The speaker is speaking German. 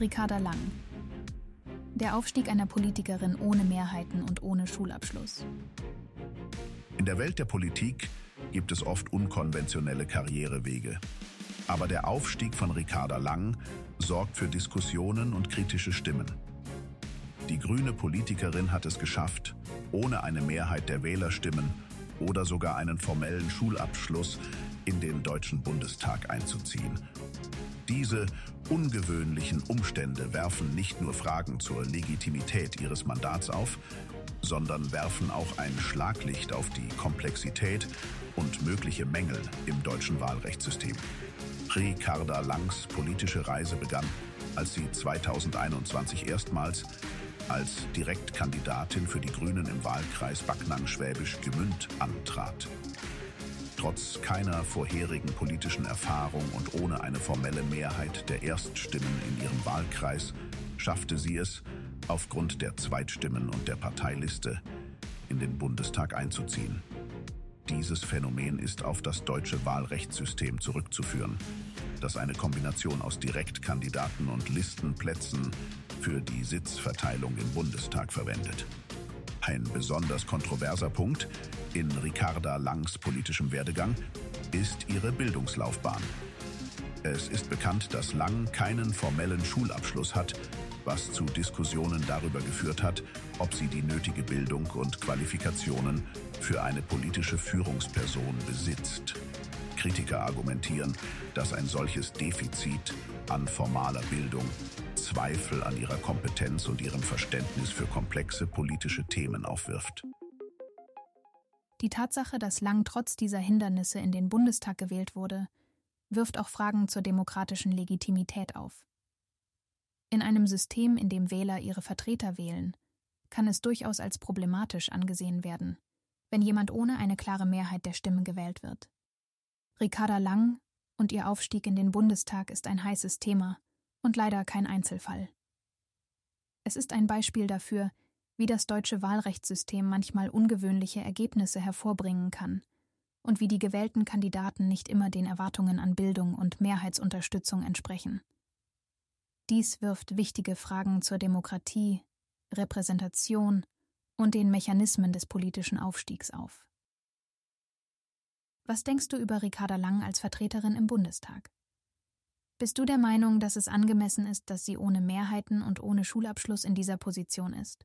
Ricarda Lang. Der Aufstieg einer Politikerin ohne Mehrheiten und ohne Schulabschluss. In der Welt der Politik gibt es oft unkonventionelle Karrierewege. Aber der Aufstieg von Ricarda Lang sorgt für Diskussionen und kritische Stimmen. Die grüne Politikerin hat es geschafft, ohne eine Mehrheit der Wählerstimmen oder sogar einen formellen Schulabschluss in den Deutschen Bundestag einzuziehen. Diese ungewöhnlichen Umstände werfen nicht nur Fragen zur Legitimität ihres Mandats auf, sondern werfen auch ein Schlaglicht auf die Komplexität und mögliche Mängel im deutschen Wahlrechtssystem. Ricarda Langs politische Reise begann, als sie 2021 erstmals als Direktkandidatin für die Grünen im Wahlkreis Backnang-Schwäbisch Gmünd antrat. Trotz keiner vorherigen politischen Erfahrung und ohne eine formelle Mehrheit der Erststimmen in ihrem Wahlkreis schaffte sie es, aufgrund der Zweitstimmen und der Parteiliste in den Bundestag einzuziehen. Dieses Phänomen ist auf das deutsche Wahlrechtssystem zurückzuführen, das eine Kombination aus Direktkandidaten und Listenplätzen für die Sitzverteilung im Bundestag verwendet. Ein besonders kontroverser Punkt in Ricarda Langs politischem Werdegang ist ihre Bildungslaufbahn. Es ist bekannt, dass Lang keinen formellen Schulabschluss hat, was zu Diskussionen darüber geführt hat, ob sie die nötige Bildung und Qualifikationen für eine politische Führungsperson besitzt. Kritiker argumentieren, dass ein solches Defizit an formaler Bildung Zweifel an ihrer Kompetenz und ihrem Verständnis für komplexe politische Themen aufwirft. Die Tatsache, dass Lang trotz dieser Hindernisse in den Bundestag gewählt wurde, wirft auch Fragen zur demokratischen Legitimität auf. In einem System, in dem Wähler ihre Vertreter wählen, kann es durchaus als problematisch angesehen werden, wenn jemand ohne eine klare Mehrheit der Stimmen gewählt wird. Ricarda Lang und ihr Aufstieg in den Bundestag ist ein heißes Thema und leider kein Einzelfall. Es ist ein Beispiel dafür, wie das deutsche Wahlrechtssystem manchmal ungewöhnliche Ergebnisse hervorbringen kann und wie die gewählten Kandidaten nicht immer den Erwartungen an Bildung und Mehrheitsunterstützung entsprechen. Dies wirft wichtige Fragen zur Demokratie, Repräsentation und den Mechanismen des politischen Aufstiegs auf. Was denkst du über Ricarda Lang als Vertreterin im Bundestag? Bist du der Meinung, dass es angemessen ist, dass sie ohne Mehrheiten und ohne Schulabschluss in dieser Position ist?